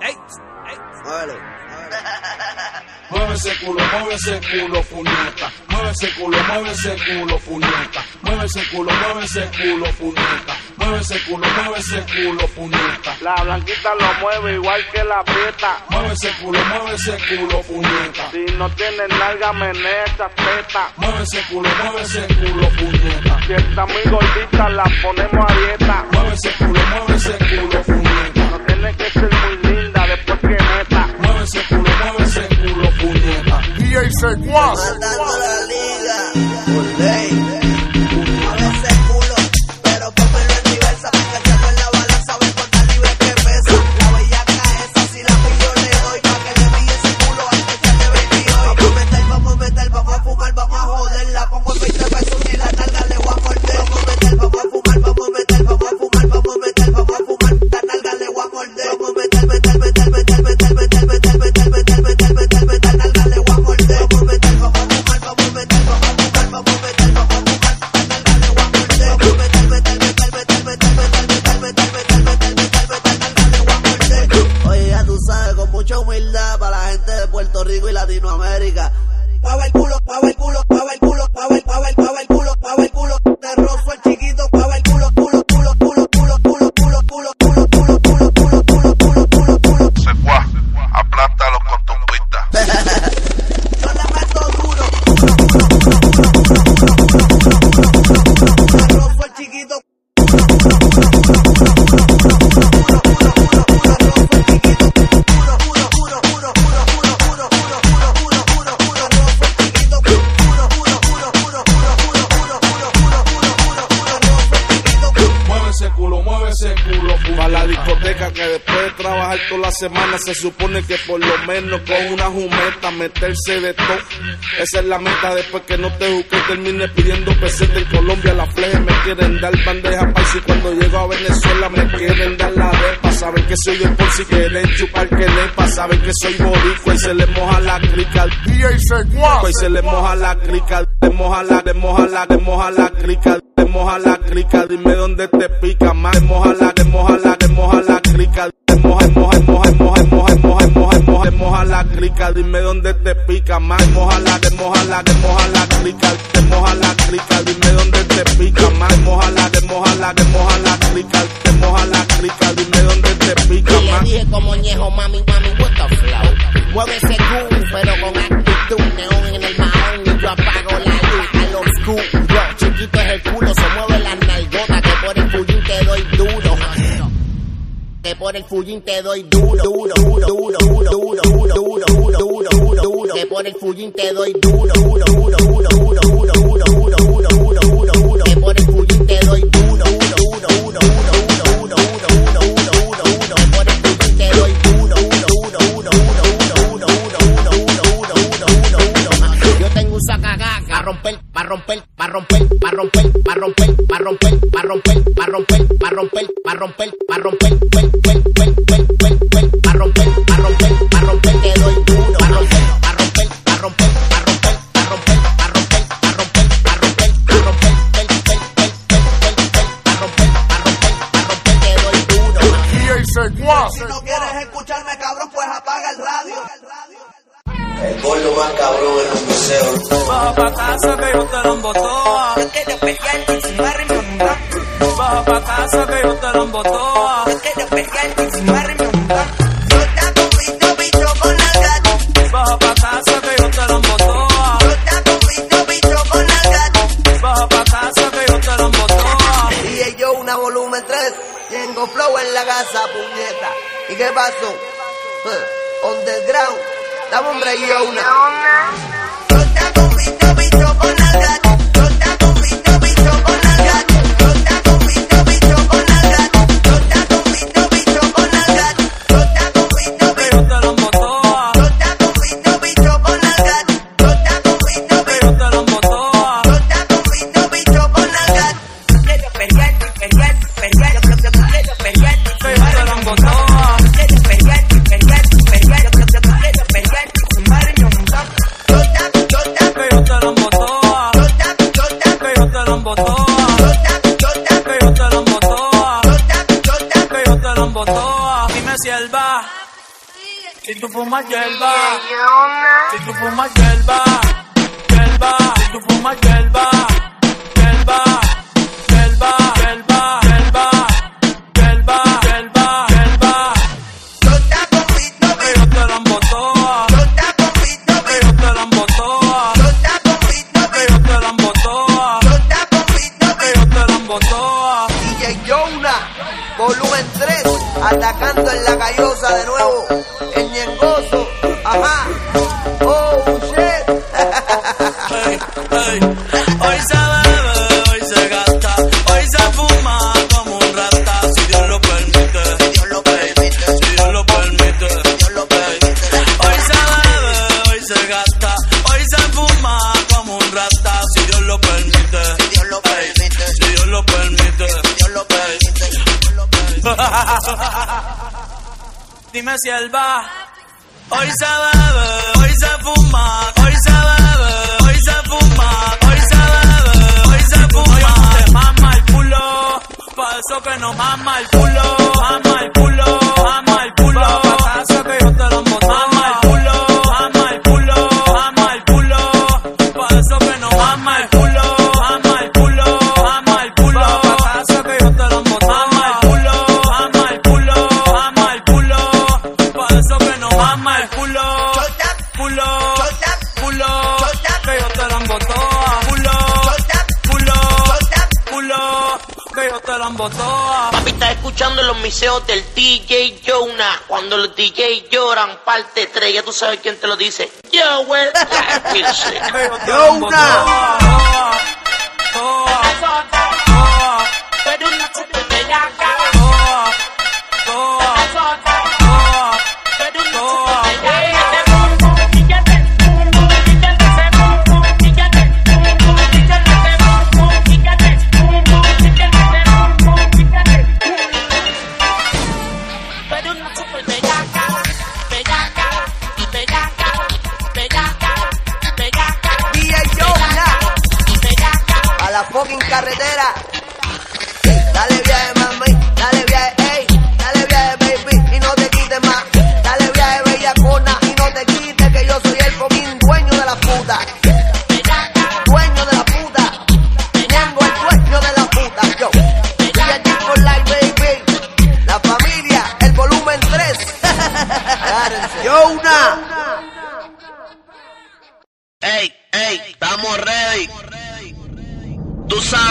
Ey, ey. Muévelo. Mueve ese culo, mueve ese culo, puñeta. Mueve ese culo, mueve ese culo, puñeta. Mueve ese culo, mueve ese culo, puñeta. Mueve ese culo, mueve ese culo, puñeta. La blanquita lo mueve igual que la prieta. Mueve ese culo, mueve ese culo, puñeta. Si no tiene nalga, menea esa teta. Mueve ese culo, mueve ese culo, puñeta. Si está muy gordita, la ponemos a dieta. Mueve ese culo, mueve la semana se supone que por lo menos con una jumeta meterse de todo. Esa es la meta después que no te busque termine pidiendo peseta en Colombia. La fleje me quieren dar bandeja paisa y cuando llego a Venezuela me quieren dar la depa. Saben que soy de por si quieren chupar que lepa. Saben que soy boricua y se le moja la crica. Y se le moja la crica. Le moja la, le moja la, le moja la crica. Le moja la crica. Dime dónde te pica más. Le moja la, le moja la, le moja la crica. Moja, moja, moja, moja, moja, moja, moja, moja, moja la crica. Dime dónde te pica más. Moja la, le moja la, le moja la crica. Le moja la crica. Dime dónde te pica más. Moja la, le moja la, le moja la crica. Le moja la crica. Dime dónde te pica Y le más. dije como ñejo, mami, mami, what the flow. Mueve fullín te doy duro, duro, duro, duro, duro, duro, duro, duro, duro. Que por el fullín te doy duro, duro, duro, duro, duro, duro, duro, duro, duro. Que por el te doy duro, duro. Que por el fullín te doy duro, duro. Yo tengo un sacagaga, pa' romper, pa' romper, pa' romper, pa' romper, pa' romper, pa' romper, pa' romper, pa' romper, romper, ¿Y qué pasó? Underground, dame un break una. Hoy se gasta, hoy se fuma como un rata. Si Dios lo permite. Hoy se gasta, hoy se fuma como un rata. Si Dios lo permite. Dime si él va. Hoy se que no mama el culo. te la embotoa. Papi, estás escuchando los miseos del DJ Jonah. Cuando los DJ lloran, parte 3, ya tú sabes quién te lo dice. Yo, güey. Jonah.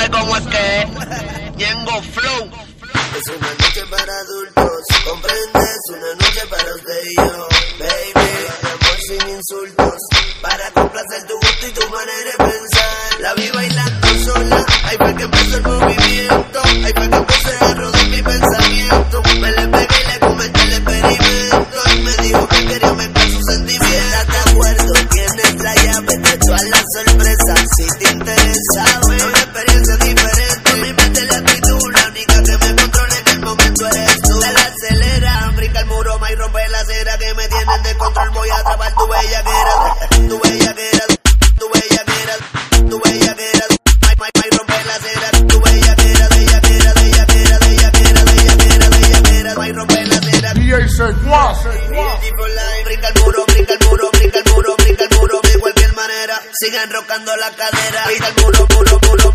sabe cómo es que es. Flow. Es una noche para adultos, comprendes, una noche para usted y yo, baby. Amor sin insultos, para complacer tu gusto y tu manera de pensar. La vi bailando sola, ahí fue que empezó el movimiento. sigan rocando la cadera. Y del culo, culo, culo.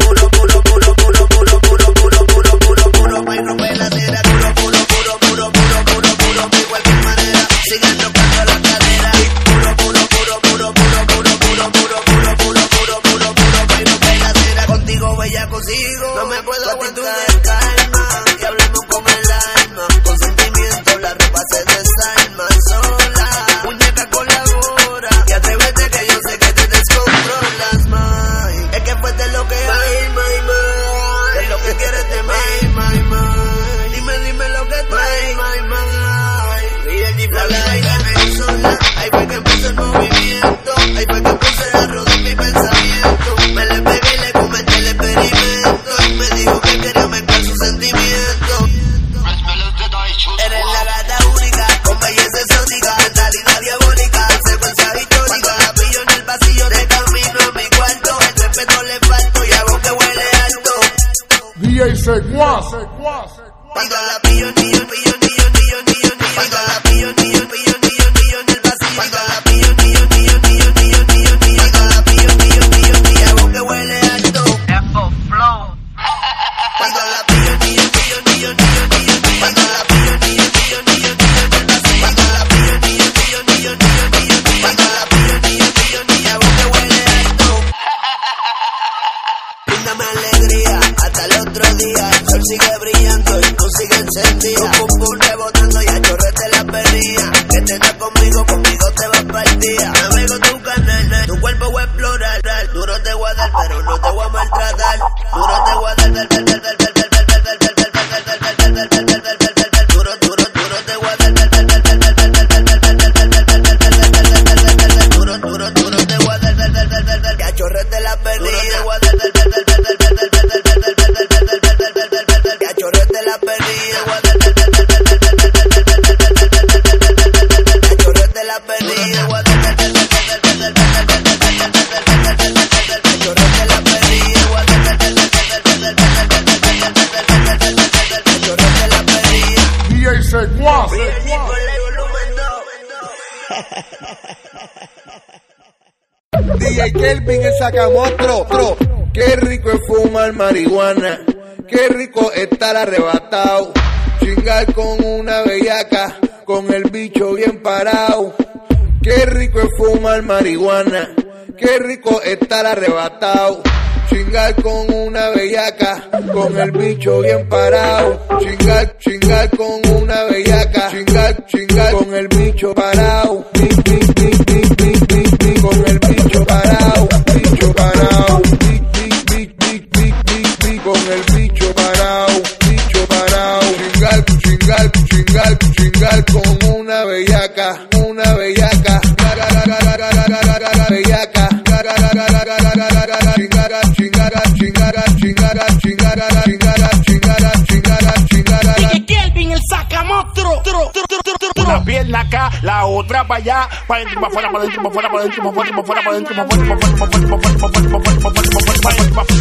secuaz. Cuando la DJ Kelvin el sacamostro. Tro. Qué rico es fumar marihuana. Qué rico estar arrebatado. Chingar con una bellaca. Con el bicho bien parado. Qué rico es fumar marihuana. Qué rico estar arrebatado. Chingar con una bellaca, con el bicho bien parado. Chingar, chingar con una bellaca, chingar, chingar con el bicho parado. Para allá, para adentro, para afuera, para adentro, para afuera, para adentro, para afuera, para para para para para para para para para para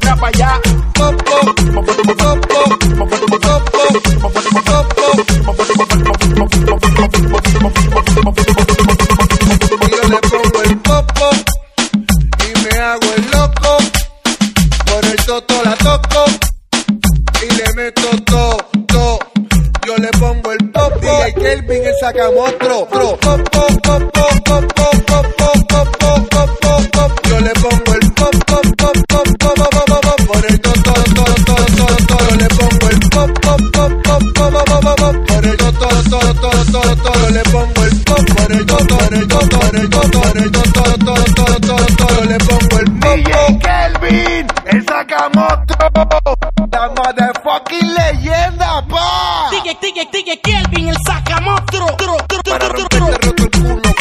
para para allá. popo, Kelvin, el sacamostro. Yo le pongo el pop, pop, pop, pop, pop, pop, pop, pop, pop, por el todo, todo, todo, todo, todo. Yo le pongo el pop, pop, pop, pop, pop, pop, pop, pop, por el todo, todo, todo, todo, todo. Yo le pongo el pop, por el todo, por el todo, por el todo, por el todo, todo, todo, todo, todo. Yo le pongo el pop. DJ Kelvin, el sacamostro. Sigue, Kelvin, el sacamotro. Tro, tro, tro, tro, tro. roto el culo,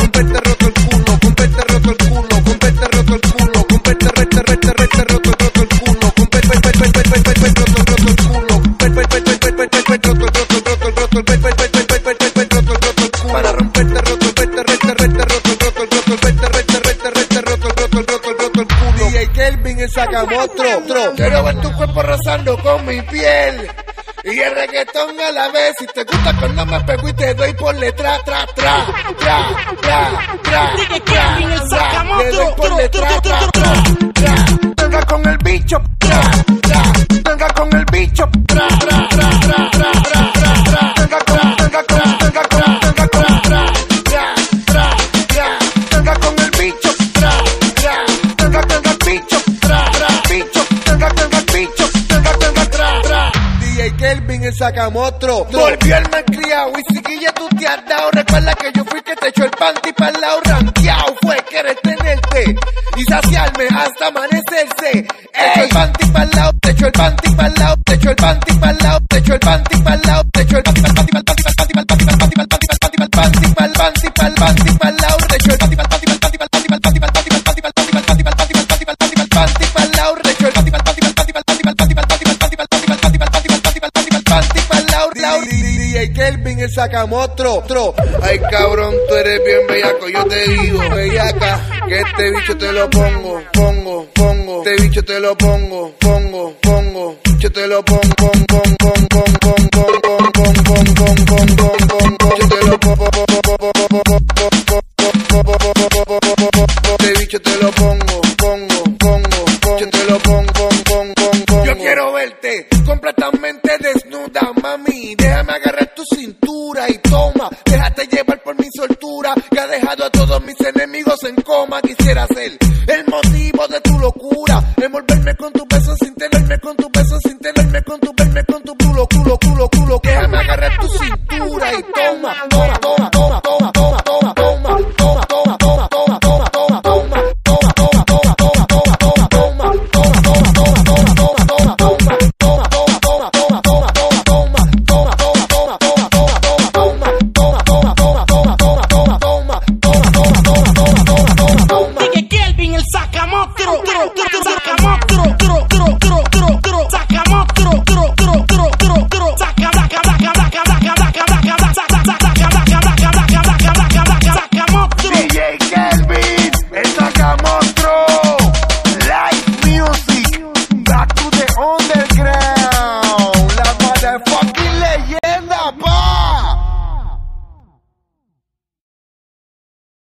Kelvin, el. Quiero ver tu cuerpo rozando con mi piel. Reggaetón a la vez, si te gusta cuando me pego y te doy por letra, tra, tra, tra, tra, tra, el tra, sacamostro. le doy por letra, tra, tra, tra, con el bicho, tra, tra, venga con el bicho, tra, tra, tra, tra, tra, Sacamostro. Volvió el malcriado y siquilla tú te has dado. Recuerda que yo fui que te echó el panty para el lado ranqueado. Fue querer tenerte y saciarme hasta amanecerse. Echó el panty para el lado, te echó el panty para el lado, te echó el panty para el lado, te echó el panty para el lado, te echó el panty para el el panty para el panty el panty para el panty para el panty para el panty para el panty para el lado, te echó el Kelvin el sacamostro, tro. Ay cabrón, tú eres bien bellaco, yo te digo, bellaca, que este bicho te lo pongo, pongo, pongo, este bicho te lo pongo, pongo, pongo, yo te lo pongo, pon, pon, pon, pon, pon, pon, pon, pon, pon, pon, pon, pon, pon, pon, yo te lo pongo, este pongo, pongo, pongo, pongo, pongo, y toma. Déjate llevar por mi soltura que ha dejado a todos mis enemigos en coma. Quisiera ser el motivo de tu locura. Envolverme con tus besos sin tenerme con tus besos sin tenerme con tu verme con tu culo, culo, culo, culo. Déjame agarrar tu cintura.